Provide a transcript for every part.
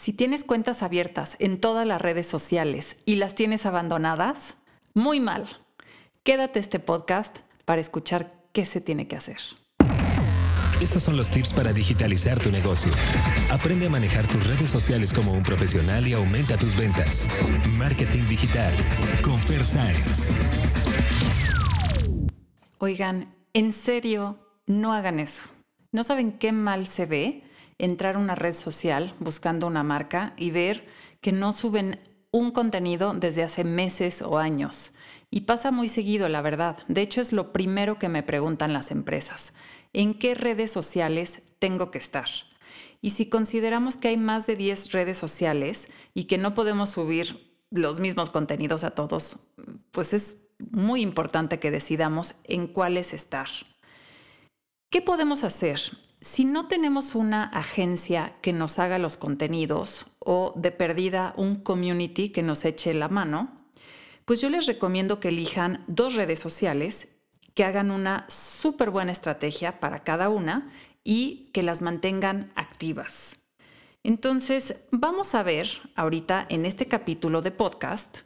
Si tienes cuentas abiertas en todas las redes sociales y las tienes abandonadas, muy mal. Quédate este podcast para escuchar qué se tiene que hacer. Estos son los tips para digitalizar tu negocio. Aprende a manejar tus redes sociales como un profesional y aumenta tus ventas. Marketing digital con Fer Science. Oigan, en serio, no hagan eso. ¿No saben qué mal se ve entrar a una red social buscando una marca y ver que no suben un contenido desde hace meses o años? Y pasa muy seguido, la verdad. De hecho, es lo primero que me preguntan las empresas. ¿En qué redes sociales tengo que estar? Y si consideramos que hay más de 10 redes sociales y que no podemos subir los mismos contenidos a todos, pues es muy importante que decidamos en cuáles estar. ¿Qué podemos hacer? Si no tenemos una agencia que nos haga los contenidos o de perdida un community que nos eche la mano, pues yo les recomiendo que elijan dos redes sociales, que hagan una súper buena estrategia para cada una y que las mantengan activas. Entonces, vamos a ver ahorita en este capítulo de podcast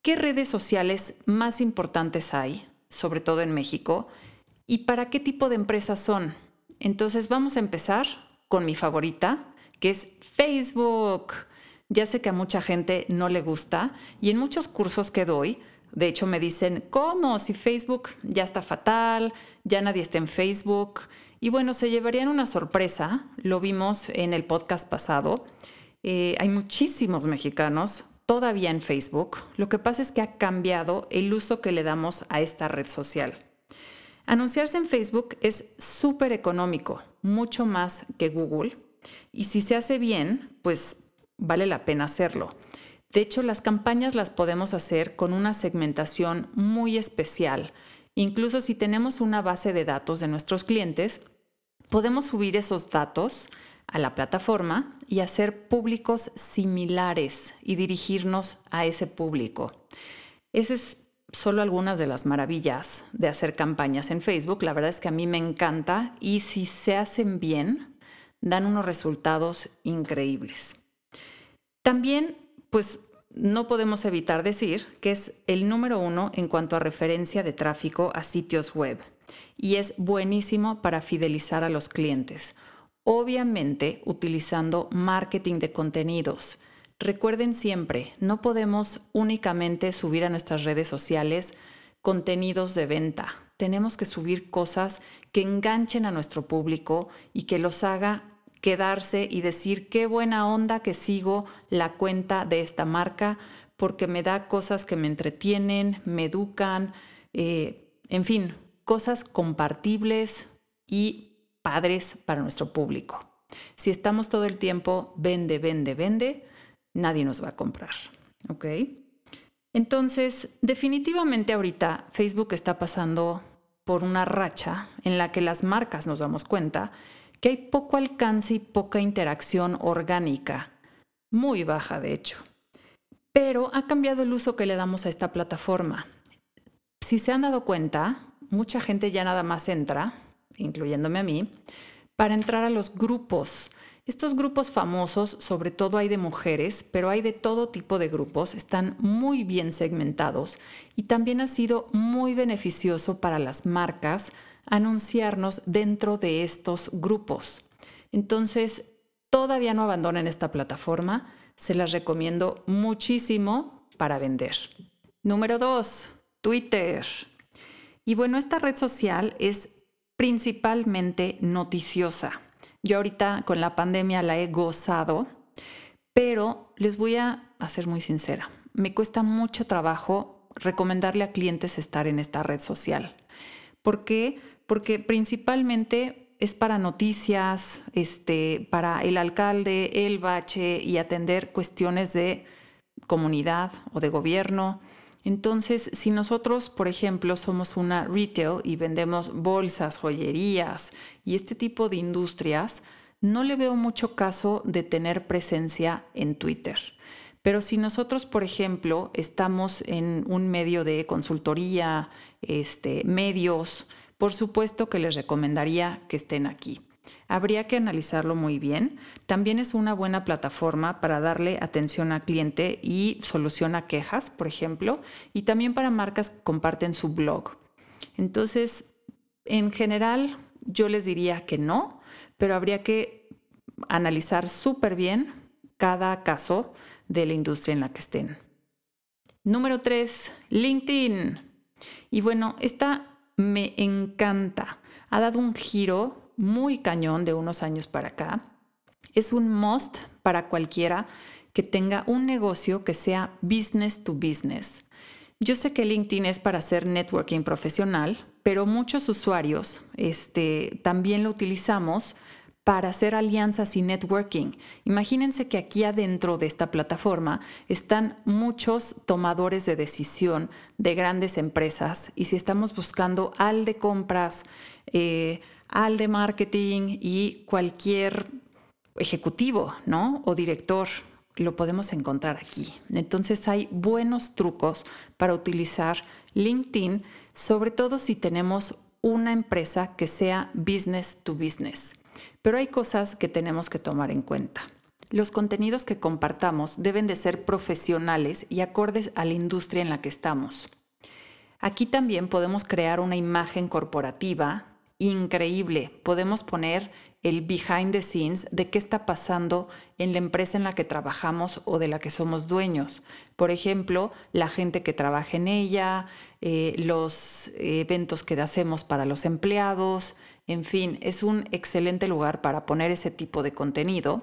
qué redes sociales más importantes hay, sobre todo en México, y para qué tipo de empresas son. Entonces, vamos a empezar con mi favorita, que es Facebook. Ya sé que a mucha gente no le gusta y en muchos cursos que doy, de hecho me dicen, ¿cómo? Si Facebook ya está fatal, ya nadie está en Facebook. Y bueno, se llevarían una sorpresa, lo vimos en el podcast pasado. Eh, hay muchísimos mexicanos todavía en Facebook. Lo que pasa es que ha cambiado el uso que le damos a esta red social. Anunciarse en Facebook es súper económico, mucho más que Google. Y si se hace bien, pues vale la pena hacerlo. De hecho, las campañas las podemos hacer con una segmentación muy especial. Incluso si tenemos una base de datos de nuestros clientes, podemos subir esos datos a la plataforma y hacer públicos similares y dirigirnos a ese público. Esas es solo algunas de las maravillas de hacer campañas en Facebook. La verdad es que a mí me encanta y si se hacen bien, dan unos resultados increíbles. También, pues no podemos evitar decir que es el número uno en cuanto a referencia de tráfico a sitios web y es buenísimo para fidelizar a los clientes, obviamente utilizando marketing de contenidos. Recuerden siempre, no podemos únicamente subir a nuestras redes sociales contenidos de venta. Tenemos que subir cosas que enganchen a nuestro público y que los haga quedarse y decir qué buena onda que sigo la cuenta de esta marca porque me da cosas que me entretienen, me educan, eh, en fin, cosas compartibles y padres para nuestro público. Si estamos todo el tiempo vende, vende, vende, nadie nos va a comprar. ¿Ok? Entonces, definitivamente ahorita Facebook está pasando por una racha en la que las marcas nos damos cuenta que hay poco alcance y poca interacción orgánica, muy baja de hecho. Pero ha cambiado el uso que le damos a esta plataforma. Si se han dado cuenta, mucha gente ya nada más entra, incluyéndome a mí, para entrar a los grupos. Estos grupos famosos, sobre todo hay de mujeres, pero hay de todo tipo de grupos, están muy bien segmentados y también ha sido muy beneficioso para las marcas anunciarnos dentro de estos grupos. Entonces, todavía no abandonen esta plataforma, se las recomiendo muchísimo para vender. Número dos, Twitter. Y bueno, esta red social es principalmente noticiosa. Yo ahorita con la pandemia la he gozado, pero les voy a ser muy sincera. Me cuesta mucho trabajo recomendarle a clientes estar en esta red social. ¿Por qué? porque principalmente es para noticias, este, para el alcalde, el bache y atender cuestiones de comunidad o de gobierno. Entonces, si nosotros, por ejemplo, somos una retail y vendemos bolsas, joyerías y este tipo de industrias, no le veo mucho caso de tener presencia en Twitter. Pero si nosotros, por ejemplo, estamos en un medio de consultoría, este, medios, por supuesto que les recomendaría que estén aquí. Habría que analizarlo muy bien. También es una buena plataforma para darle atención al cliente y soluciona quejas, por ejemplo, y también para marcas que comparten su blog. Entonces, en general, yo les diría que no, pero habría que analizar súper bien cada caso de la industria en la que estén. Número 3, LinkedIn. Y bueno, esta me encanta. Ha dado un giro muy cañón de unos años para acá. Es un must para cualquiera que tenga un negocio que sea business to business. Yo sé que LinkedIn es para hacer networking profesional, pero muchos usuarios este, también lo utilizamos para hacer alianzas y networking. Imagínense que aquí adentro de esta plataforma están muchos tomadores de decisión de grandes empresas y si estamos buscando al de compras, eh, al de marketing y cualquier ejecutivo, ¿no? O director, lo podemos encontrar aquí. Entonces hay buenos trucos para utilizar LinkedIn, sobre todo si tenemos una empresa que sea business to business. Pero hay cosas que tenemos que tomar en cuenta. Los contenidos que compartamos deben de ser profesionales y acordes a la industria en la que estamos. Aquí también podemos crear una imagen corporativa increíble. Podemos poner el behind the scenes de qué está pasando en la empresa en la que trabajamos o de la que somos dueños. Por ejemplo, la gente que trabaja en ella, eh, los eventos que hacemos para los empleados, en fin, es un excelente lugar para poner ese tipo de contenido.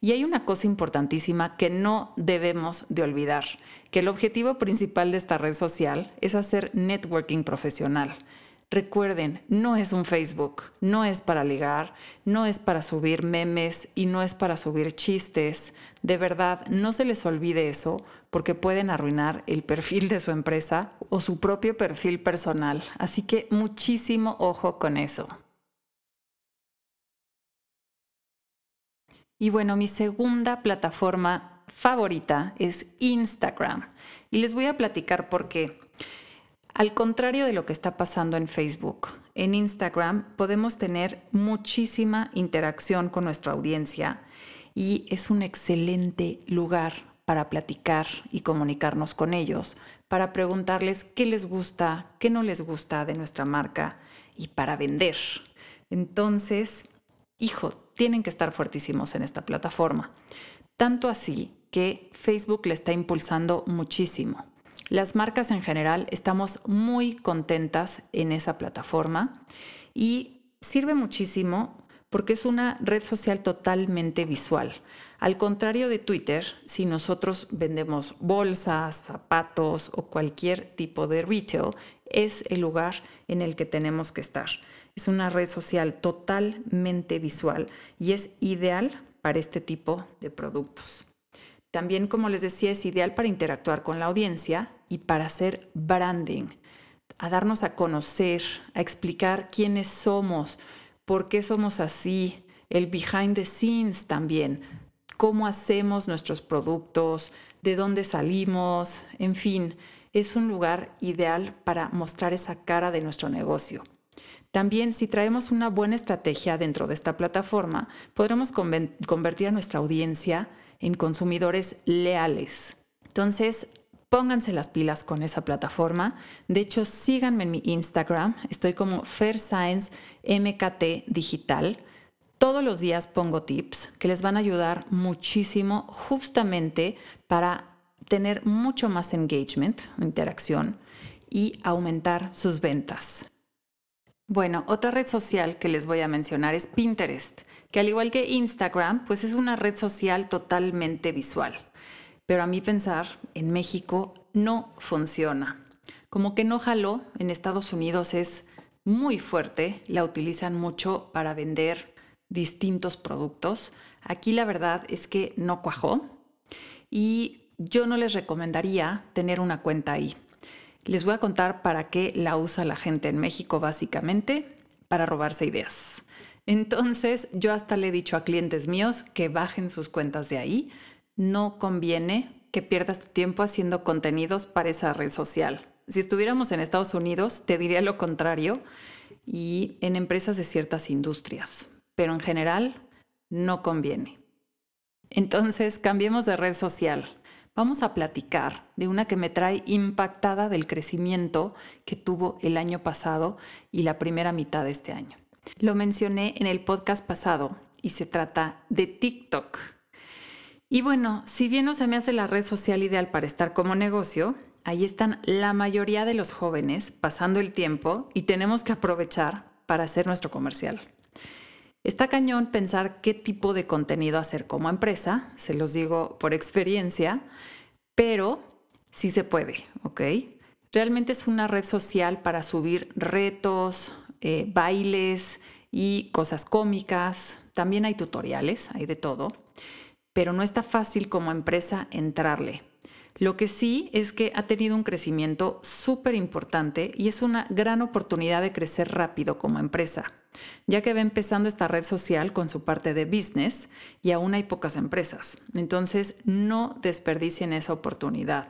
Y hay una cosa importantísima que no debemos de olvidar, que el objetivo principal de esta red social es hacer networking profesional. Recuerden, no es un Facebook, no es para ligar, no es para subir memes y no es para subir chistes. De verdad, no se les olvide eso porque pueden arruinar el perfil de su empresa o su propio perfil personal. Así que muchísimo ojo con eso. Y bueno, mi segunda plataforma favorita es Instagram. Y les voy a platicar por qué. Al contrario de lo que está pasando en Facebook, en Instagram podemos tener muchísima interacción con nuestra audiencia y es un excelente lugar para platicar y comunicarnos con ellos, para preguntarles qué les gusta, qué no les gusta de nuestra marca y para vender. Entonces, hijo, tienen que estar fuertísimos en esta plataforma. Tanto así que Facebook le está impulsando muchísimo. Las marcas en general estamos muy contentas en esa plataforma y sirve muchísimo porque es una red social totalmente visual. Al contrario de Twitter, si nosotros vendemos bolsas, zapatos o cualquier tipo de retail, es el lugar en el que tenemos que estar. Es una red social totalmente visual y es ideal para este tipo de productos. También, como les decía, es ideal para interactuar con la audiencia y para hacer branding, a darnos a conocer, a explicar quiénes somos, por qué somos así, el behind the scenes también, cómo hacemos nuestros productos, de dónde salimos, en fin, es un lugar ideal para mostrar esa cara de nuestro negocio. También si traemos una buena estrategia dentro de esta plataforma, podremos convertir a nuestra audiencia en consumidores leales. Entonces, pónganse las pilas con esa plataforma. De hecho, síganme en mi Instagram. Estoy como Fair Science MKT Digital. Todos los días pongo tips que les van a ayudar muchísimo justamente para tener mucho más engagement, interacción y aumentar sus ventas. Bueno, otra red social que les voy a mencionar es Pinterest que al igual que Instagram, pues es una red social totalmente visual. Pero a mí pensar, en México no funciona. Como que no jaló, en Estados Unidos es muy fuerte, la utilizan mucho para vender distintos productos. Aquí la verdad es que no cuajó y yo no les recomendaría tener una cuenta ahí. Les voy a contar para qué la usa la gente en México básicamente, para robarse ideas. Entonces, yo hasta le he dicho a clientes míos que bajen sus cuentas de ahí. No conviene que pierdas tu tiempo haciendo contenidos para esa red social. Si estuviéramos en Estados Unidos, te diría lo contrario y en empresas de ciertas industrias. pero en general no conviene. Entonces, cambiemos de red social. Vamos a platicar de una que me trae impactada del crecimiento que tuvo el año pasado y la primera mitad de este año. Lo mencioné en el podcast pasado y se trata de TikTok. Y bueno, si bien no se me hace la red social ideal para estar como negocio, ahí están la mayoría de los jóvenes pasando el tiempo y tenemos que aprovechar para hacer nuestro comercial. Está cañón pensar qué tipo de contenido hacer como empresa, se los digo por experiencia, pero sí se puede, ¿ok? Realmente es una red social para subir retos, eh, bailes y cosas cómicas. También hay tutoriales, hay de todo, pero no está fácil como empresa entrarle. Lo que sí es que ha tenido un crecimiento súper importante y es una gran oportunidad de crecer rápido como empresa, ya que va empezando esta red social con su parte de business y aún hay pocas empresas. Entonces, no desperdicien esa oportunidad.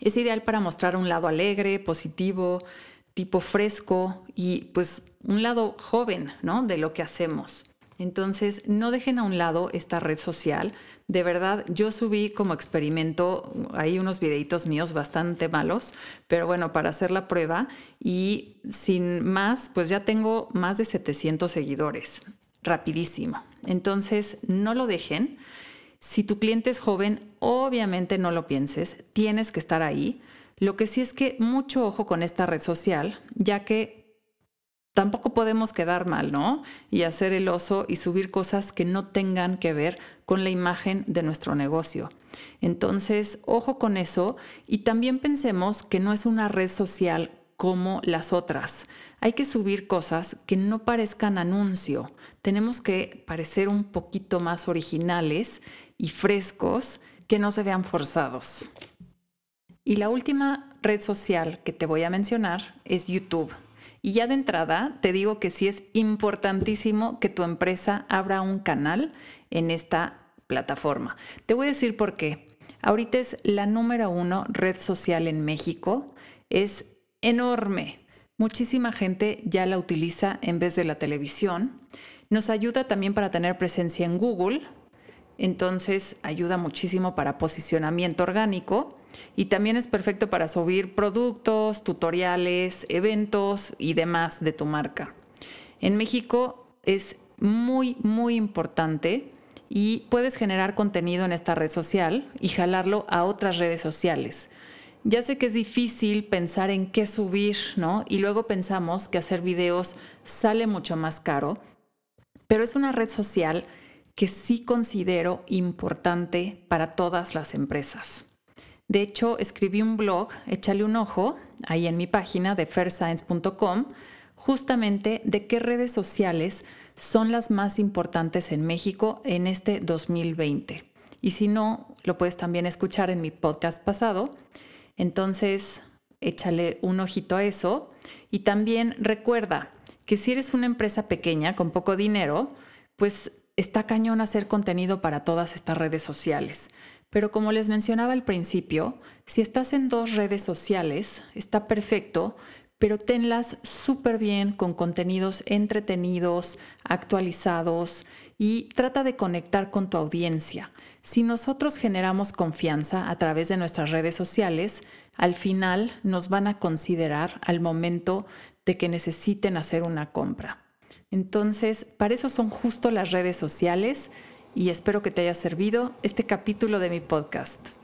Es ideal para mostrar un lado alegre, positivo, tipo fresco y pues un lado joven, ¿no? De lo que hacemos. Entonces, no dejen a un lado esta red social. De verdad, yo subí como experimento ahí unos videitos míos bastante malos, pero bueno, para hacer la prueba y sin más, pues ya tengo más de 700 seguidores. Rapidísimo. Entonces, no lo dejen. Si tu cliente es joven, obviamente no lo pienses, tienes que estar ahí. Lo que sí es que mucho ojo con esta red social, ya que tampoco podemos quedar mal, ¿no? Y hacer el oso y subir cosas que no tengan que ver con la imagen de nuestro negocio. Entonces, ojo con eso y también pensemos que no es una red social como las otras. Hay que subir cosas que no parezcan anuncio. Tenemos que parecer un poquito más originales y frescos que no se vean forzados. Y la última red social que te voy a mencionar es YouTube. Y ya de entrada te digo que sí es importantísimo que tu empresa abra un canal en esta plataforma. Te voy a decir por qué. Ahorita es la número uno red social en México. Es enorme. Muchísima gente ya la utiliza en vez de la televisión. Nos ayuda también para tener presencia en Google. Entonces ayuda muchísimo para posicionamiento orgánico y también es perfecto para subir productos, tutoriales, eventos y demás de tu marca. En México es muy, muy importante y puedes generar contenido en esta red social y jalarlo a otras redes sociales. Ya sé que es difícil pensar en qué subir, ¿no? Y luego pensamos que hacer videos sale mucho más caro, pero es una red social que sí considero importante para todas las empresas. De hecho, escribí un blog, échale un ojo, ahí en mi página de fairscience.com, justamente de qué redes sociales son las más importantes en México en este 2020. Y si no, lo puedes también escuchar en mi podcast pasado. Entonces, échale un ojito a eso. Y también recuerda que si eres una empresa pequeña con poco dinero, pues está cañón hacer contenido para todas estas redes sociales. Pero como les mencionaba al principio, si estás en dos redes sociales, está perfecto, pero tenlas súper bien con contenidos entretenidos, actualizados y trata de conectar con tu audiencia. Si nosotros generamos confianza a través de nuestras redes sociales, al final nos van a considerar al momento de que necesiten hacer una compra. Entonces, para eso son justo las redes sociales y espero que te haya servido este capítulo de mi podcast.